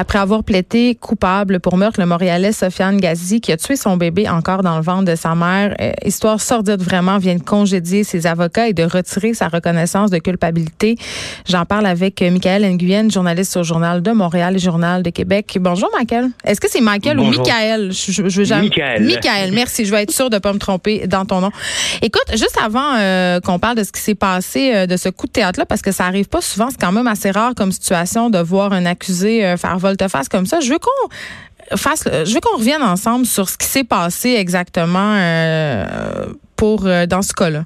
après avoir plaidé coupable pour meurtre le Montréalais Sofiane Gazi qui a tué son bébé encore dans le ventre de sa mère. Euh, histoire sordide vraiment vient de congédier ses avocats et de retirer sa reconnaissance de culpabilité. J'en parle avec Michael Nguyen, journaliste au Journal de Montréal et Journal de Québec. Bonjour Michael. Est-ce que c'est Michael ou Michael? Je, je, jamais... Michael. Michael, merci. Je vais être sûre de pas me tromper dans ton nom. Écoute, juste avant euh, qu'on parle de ce qui s'est passé, euh, de ce coup de théâtre-là, parce que ça arrive pas souvent, c'est quand même assez rare comme situation de voir un accusé faire volte-face comme ça. Je veux qu'on fasse, je veux qu'on revienne ensemble sur ce qui s'est passé exactement pour dans ce cas-là.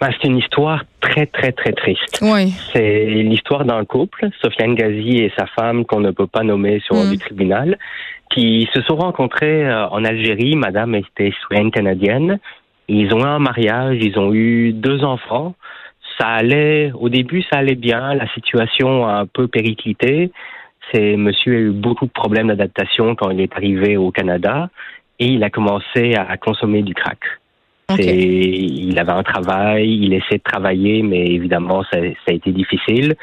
Ben, c'est une histoire très, très, très triste. Oui. C'est l'histoire d'un couple, Sofiane Ghazi et sa femme, qu'on ne peut pas nommer sur mm. du tribunal, qui se sont rencontrés en Algérie. Madame était citoyenne canadienne. Ils ont eu un mariage, ils ont eu deux enfants. Ça allait, au début, ça allait bien. La situation a un peu périclité. C'est monsieur a eu beaucoup de problèmes d'adaptation quand il est arrivé au Canada et il a commencé à consommer du crack. Il avait un travail, il essaie de travailler, mais évidemment, ça, ça, a été difficile.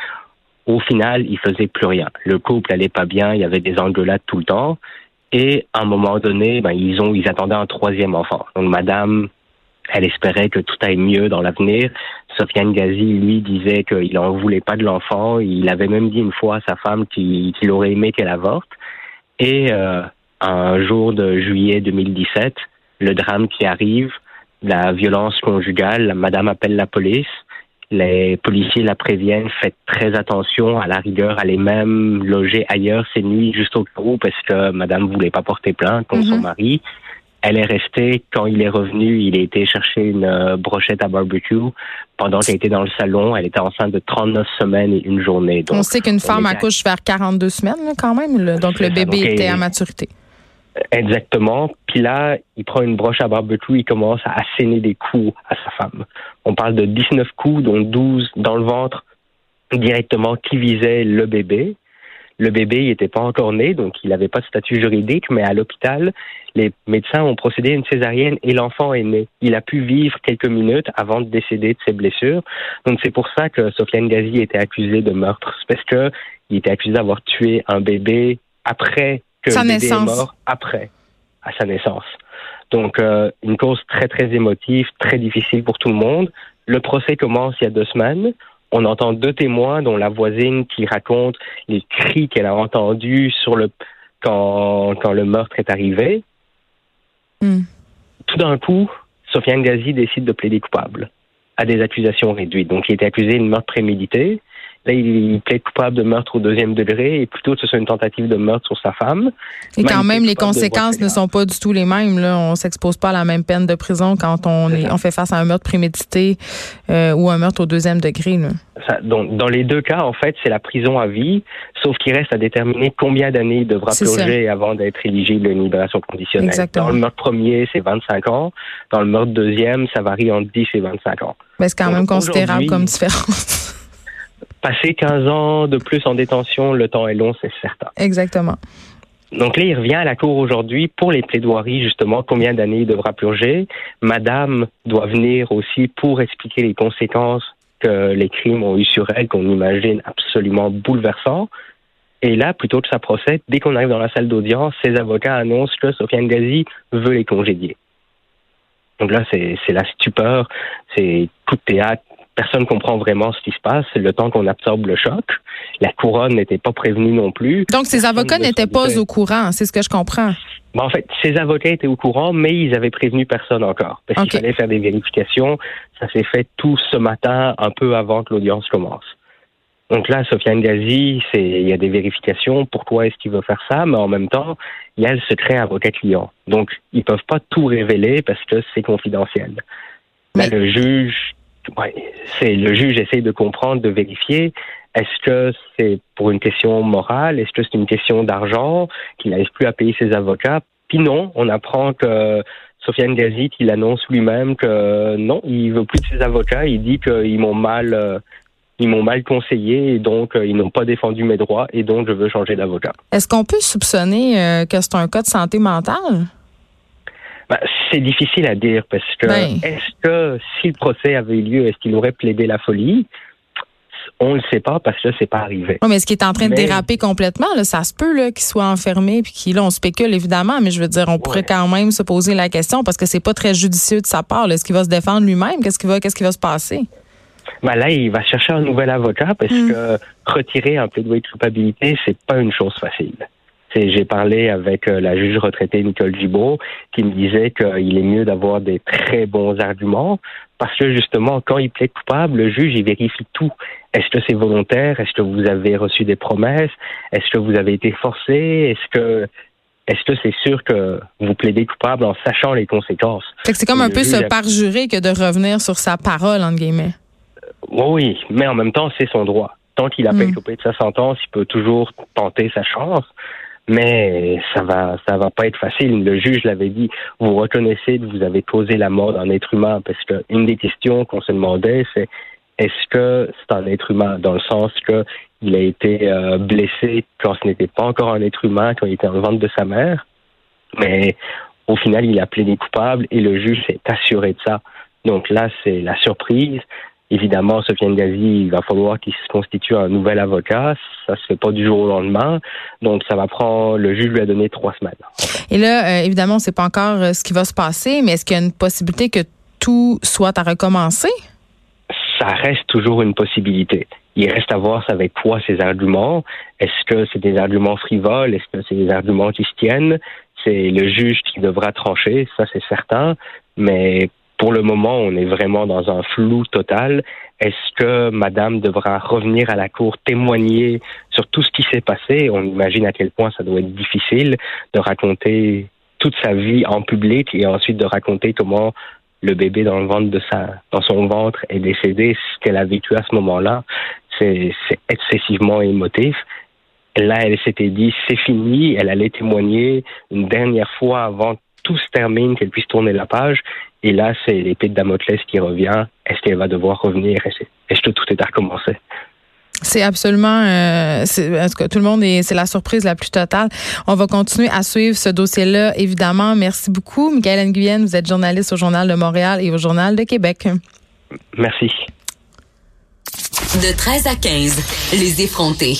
Au final, il faisait plus rien. Le couple allait pas bien, il y avait des engueulades tout le temps. Et à un moment donné, ben, ils ont, ils attendaient un troisième enfant. Donc, madame elle espérait que tout aille mieux dans l'avenir. Sofiane Ghazi, lui, disait qu'il n'en voulait pas de l'enfant. Il avait même dit une fois à sa femme qu'il aurait aimé qu'elle avorte. Et euh, un jour de juillet 2017, le drame qui arrive, la violence conjugale, la madame appelle la police. Les policiers la préviennent, faites très attention, à la rigueur, allez même loger ailleurs ces nuits juste au cas où parce que madame voulait pas porter plainte contre son mhm. mari. Elle est restée. Quand il est revenu, il a été chercher une euh, brochette à barbecue. Pendant qu'elle était dans le salon, elle était enceinte de 39 semaines et une journée. on sait qu'une femme accouche vers 42 semaines quand même. Donc le bébé était à maturité. Exactement. Puis là, il prend une broche à barbecue, il commence à asséner des coups à sa femme. On parle de 19 coups, dont 12 dans le ventre directement qui visaient le bébé. Le bébé n'était pas encore né, donc il n'avait pas de statut juridique, mais à l'hôpital, les médecins ont procédé à une césarienne et l'enfant est né. Il a pu vivre quelques minutes avant de décéder de ses blessures. Donc c'est pour ça que Sofiane Gazi était accusé de meurtre, parce que il était accusé d'avoir tué un bébé après que sa le bébé est mort, après à sa naissance. Donc euh, une cause très très émotive, très difficile pour tout le monde. Le procès commence il y a deux semaines. On entend deux témoins, dont la voisine qui raconte les cris qu'elle a entendus sur le quand, quand le meurtre est arrivé. Hmm. Tout d'un coup, Sofiane Gazi décide de plaider coupable à des accusations réduites. Donc, il était accusé de meurtre prémédité. Là, il plaide coupable de meurtre au deuxième degré et plutôt que ce soit une tentative de meurtre sur sa femme. Et quand même, les conséquences ne sont pas du tout les mêmes. Là. On s'expose pas à la même peine de prison quand on, est, on fait face à un meurtre prémédité euh, ou un meurtre au deuxième degré. donc, dans les deux cas, en fait, c'est la prison à vie, sauf qu'il reste à déterminer combien d'années il devra purger avant d'être éligible à une libération conditionnelle. Exactement. Dans le meurtre premier, c'est 25 ans. Dans le meurtre deuxième, ça varie entre 10 et 25 ans. Mais c'est quand même considérable comme différence. Passer 15 ans de plus en détention, le temps est long, c'est certain. Exactement. Donc là, il revient à la Cour aujourd'hui pour les plaidoiries, justement, combien d'années il devra purger. Madame doit venir aussi pour expliquer les conséquences que les crimes ont eu sur elle, qu'on imagine absolument bouleversants. Et là, plutôt que ça procède, dès qu'on arrive dans la salle d'audience, ses avocats annoncent que Sofiane Gazi veut les congédier. Donc là, c'est la stupeur, c'est coup de théâtre, personne comprend vraiment ce qui se passe. C'est le temps qu'on absorbe le choc. La couronne n'était pas prévenue non plus. Donc, ces avocats n'étaient pas au courant, c'est ce que je comprends. en fait, ces avocats étaient au courant, mais ils avaient prévenu personne encore. Parce qu'il fallait faire des vérifications. Ça s'est fait tout ce matin, un peu avant que l'audience commence. Donc là, Sofiane Gazi, il y a des vérifications. Pourquoi est-ce qu'il veut faire ça? Mais en même temps, il y a le secret avocat-client. Donc, ils peuvent pas tout révéler parce que c'est confidentiel. Là, le juge Ouais, c'est le juge essaye de comprendre, de vérifier. Est-ce que c'est pour une question morale? Est-ce que c'est une question d'argent qu'il n'arrive plus à payer ses avocats? Puis non, on apprend que Sofiane Gazit, il annonce lui-même que non, il veut plus de ses avocats. Il dit qu'ils m'ont mal, euh, ils m'ont mal conseillé et donc euh, ils n'ont pas défendu mes droits et donc je veux changer d'avocat. Est-ce qu'on peut soupçonner euh, que c'est un cas de santé mentale? Bah, c'est difficile à dire parce que est-ce que si le procès avait eu lieu, est-ce qu'il aurait plaidé la folie? On le sait pas parce que c'est pas arrivé. mais ce qui est en train de déraper complètement, là, ça se peut qu'il soit enfermé puis qu'il on spécule évidemment, mais je veux dire on pourrait quand même se poser la question parce que c'est pas très judicieux de sa part. Est-ce qu'il va se défendre lui-même? Qu'est-ce qui va qu'est-ce qui va se passer? Ben là, il va chercher un nouvel avocat parce hmm. que retirer un plaidoyer de culpabilité, c'est pas une chose facile. J'ai parlé avec euh, la juge retraitée Nicole Gibault qui me disait qu'il est mieux d'avoir des très bons arguments parce que justement, quand il plaît coupable, le juge, il vérifie tout. Est-ce que c'est volontaire? Est-ce que vous avez reçu des promesses? Est-ce que vous avez été forcé? Est-ce que est-ce que c'est sûr que vous plaidez coupable en sachant les conséquences? C'est comme un peu se parjurer que de revenir sur sa parole, entre guillemets. Oui, mais en même temps, c'est son droit. Tant qu'il n'a pas mm. de sa sentence, il peut toujours tenter sa chance. Mais ça va, ça va pas être facile. Le juge l'avait dit. Vous reconnaissez que vous avez causé la mort d'un être humain parce que une des questions qu'on se demandait, c'est est-ce que c'est un être humain dans le sens que il a été euh, blessé quand ce n'était pas encore un être humain, quand il était en ventre de sa mère? Mais au final, il a plaidé coupable et le juge s'est assuré de ça. Donc là, c'est la surprise. Évidemment, Sofiane Gazi, il va falloir qu'il se constitue un nouvel avocat. Ça se fait pas du jour au lendemain. Donc, ça va prendre, le juge lui a donné trois semaines. Et là, euh, évidemment, on sait pas encore euh, ce qui va se passer, mais est-ce qu'il y a une possibilité que tout soit à recommencer? Ça reste toujours une possibilité. Il reste à voir avec quoi ces arguments. Est-ce que c'est des arguments frivoles? Est-ce que c'est des arguments qui se tiennent? C'est le juge qui devra trancher, ça c'est certain. Mais pour le moment, on est vraiment dans un flou total. Est-ce que Madame devra revenir à la cour témoigner sur tout ce qui s'est passé? On imagine à quel point ça doit être difficile de raconter toute sa vie en public et ensuite de raconter comment le bébé dans le ventre de sa, dans son ventre est décédé, ce qu'elle a vécu à ce moment-là, c'est excessivement émotif. Là, elle s'était dit, c'est fini, elle allait témoigner une dernière fois avant tout se termine, qu'elle puisse tourner la page. Et là, c'est l'épée de Damoclès qui revient. Est-ce qu'elle va devoir revenir? Est-ce que tout est à recommencer? C'est absolument, euh, est, que tout le monde est, c'est la surprise la plus totale. On va continuer à suivre ce dossier-là, évidemment. Merci beaucoup, Michael Nguyen. Vous êtes journaliste au Journal de Montréal et au Journal de Québec. Merci. De 13 à 15, les effrontés.